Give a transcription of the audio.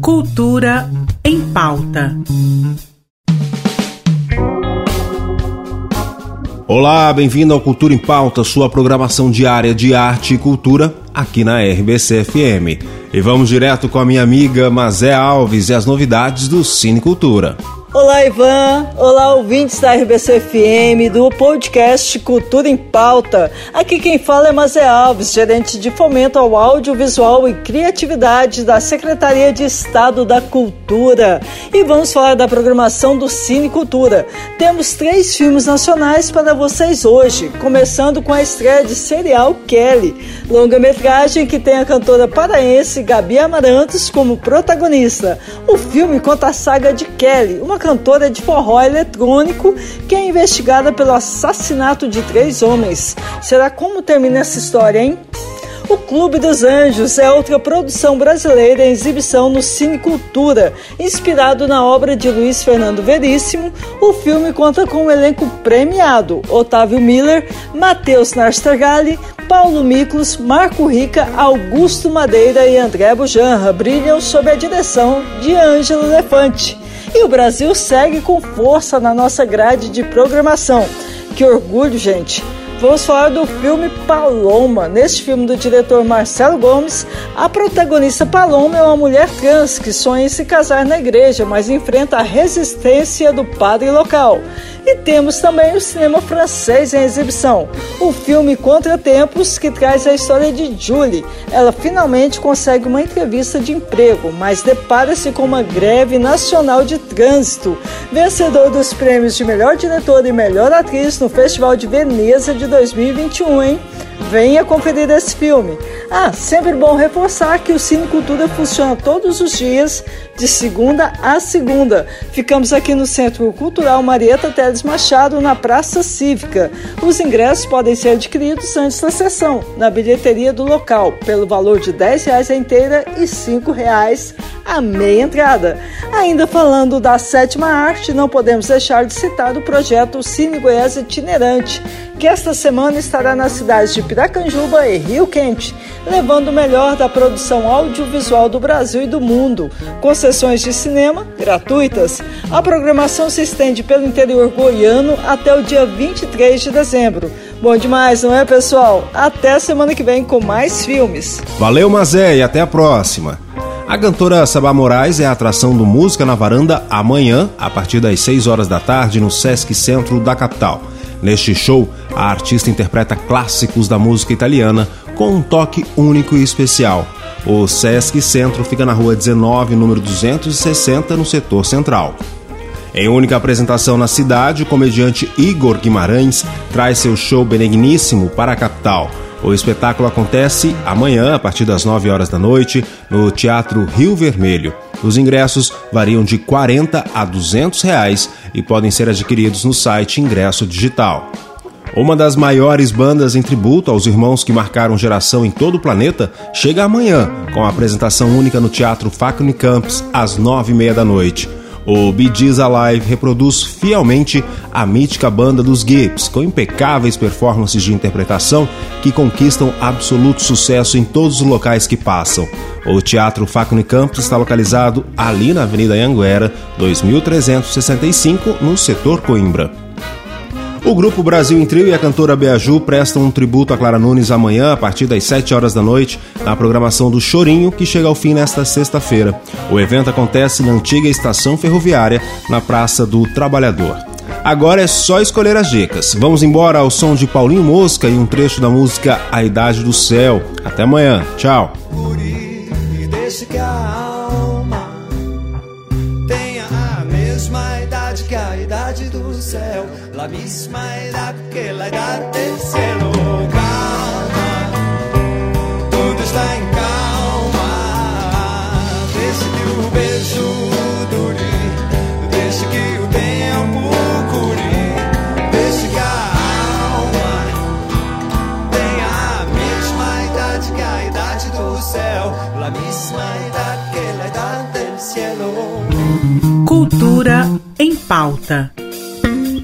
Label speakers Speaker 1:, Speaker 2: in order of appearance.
Speaker 1: Cultura em pauta.
Speaker 2: Olá, bem-vindo ao Cultura em Pauta, sua programação diária de arte e cultura aqui na RBC FM. E vamos direto com a minha amiga Mazé Alves e as novidades do Cine Cultura.
Speaker 3: Olá, Ivan. Olá, ouvintes da RBC FM, do podcast Cultura em Pauta. Aqui quem fala é Mazé Alves, gerente de fomento ao audiovisual e criatividade da Secretaria de Estado da Cultura. E vamos falar da programação do Cine Cultura. Temos três filmes nacionais para vocês hoje, começando com a estreia de Serial Kelly, longa-metragem que tem a cantora paraense Gabi Amarantos como protagonista. O filme conta a saga de Kelly, uma cantora de forró eletrônico que é investigada pelo assassinato de três homens. Será como termina essa história, hein? O Clube dos Anjos é outra produção brasileira em exibição no Cine Cultura. Inspirado na obra de Luiz Fernando Veríssimo, o filme conta com um elenco premiado: Otávio Miller, Matheus Nastergalli, Paulo Miklos, Marco Rica, Augusto Madeira e André Bujanra brilham sob a direção de Ângelo Elefante. E o Brasil segue com força na nossa grade de programação. Que orgulho, gente! Vamos falar do filme Paloma. Neste filme do diretor Marcelo Gomes, a protagonista Paloma é uma mulher trans que sonha em se casar na igreja, mas enfrenta a resistência do padre local. E temos também o cinema francês em exibição, o filme Contratempos, que traz a história de Julie. Ela finalmente consegue uma entrevista de emprego, mas depara-se com uma greve nacional de trânsito. Vencedor dos prêmios de melhor diretor e melhor atriz no Festival de Veneza de 2021, hein? Venha conferir esse filme. Ah, sempre bom reforçar que o Cine Cultura funciona todos os dias, de segunda a segunda. Ficamos aqui no Centro Cultural Marieta Teles Machado, na Praça Cívica. Os ingressos podem ser adquiridos antes da sessão, na bilheteria do local, pelo valor de R$ 10 a inteira e R$ 5 a meia entrada. Ainda falando da sétima arte, não podemos deixar de citar o projeto Cine Goiás Itinerante, que esta semana estará nas cidades de Piracanjuba e Rio Quente, levando o melhor da produção audiovisual do Brasil e do mundo, com sessões de cinema gratuitas. A programação se estende pelo interior goiano até o dia 23 de dezembro. Bom demais, não é, pessoal? Até semana que vem com mais filmes.
Speaker 2: Valeu, Mazé, e até a próxima. A cantora Sabá Moraes é a atração do Música na Varanda amanhã, a partir das 6 horas da tarde, no Sesc Centro da capital. Neste show, a artista interpreta clássicos da música italiana com um toque único e especial. O Sesc Centro fica na rua 19, número 260, no setor central. Em única apresentação na cidade, o comediante Igor Guimarães traz seu show benigníssimo para a capital. O espetáculo acontece amanhã, a partir das 9 horas da noite, no Teatro Rio Vermelho. Os ingressos variam de 40 a 200 reais e podem ser adquiridos no site Ingresso Digital. Uma das maiores bandas em tributo aos irmãos que marcaram geração em todo o planeta chega amanhã, com a apresentação única no Teatro Facne Campos, às nove e meia da noite. O Bee Alive reproduz fielmente a mítica banda dos Gibbs, com impecáveis performances de interpretação que conquistam absoluto sucesso em todos os locais que passam. O Teatro Facne Campos está localizado ali na Avenida Anguera, 2365, no setor Coimbra. O grupo Brasil em Trio e a cantora Beaju prestam um tributo a Clara Nunes amanhã, a partir das 7 horas da noite, na programação do Chorinho, que chega ao fim nesta sexta-feira. O evento acontece na antiga estação ferroviária, na Praça do Trabalhador. Agora é só escolher as dicas. Vamos embora ao som de Paulinho Mosca e um trecho da música A Idade do Céu. Até amanhã. Tchau. Céu, la misma edad que la edad del cielo. Calma, tudo está em calma. Deixe que o beijo dure, deixe que o tempo cure, deixe que a alma tenha a mesma idade que a idade do céu, la misma edad que la edad del cielo.
Speaker 1: Cultura em pauta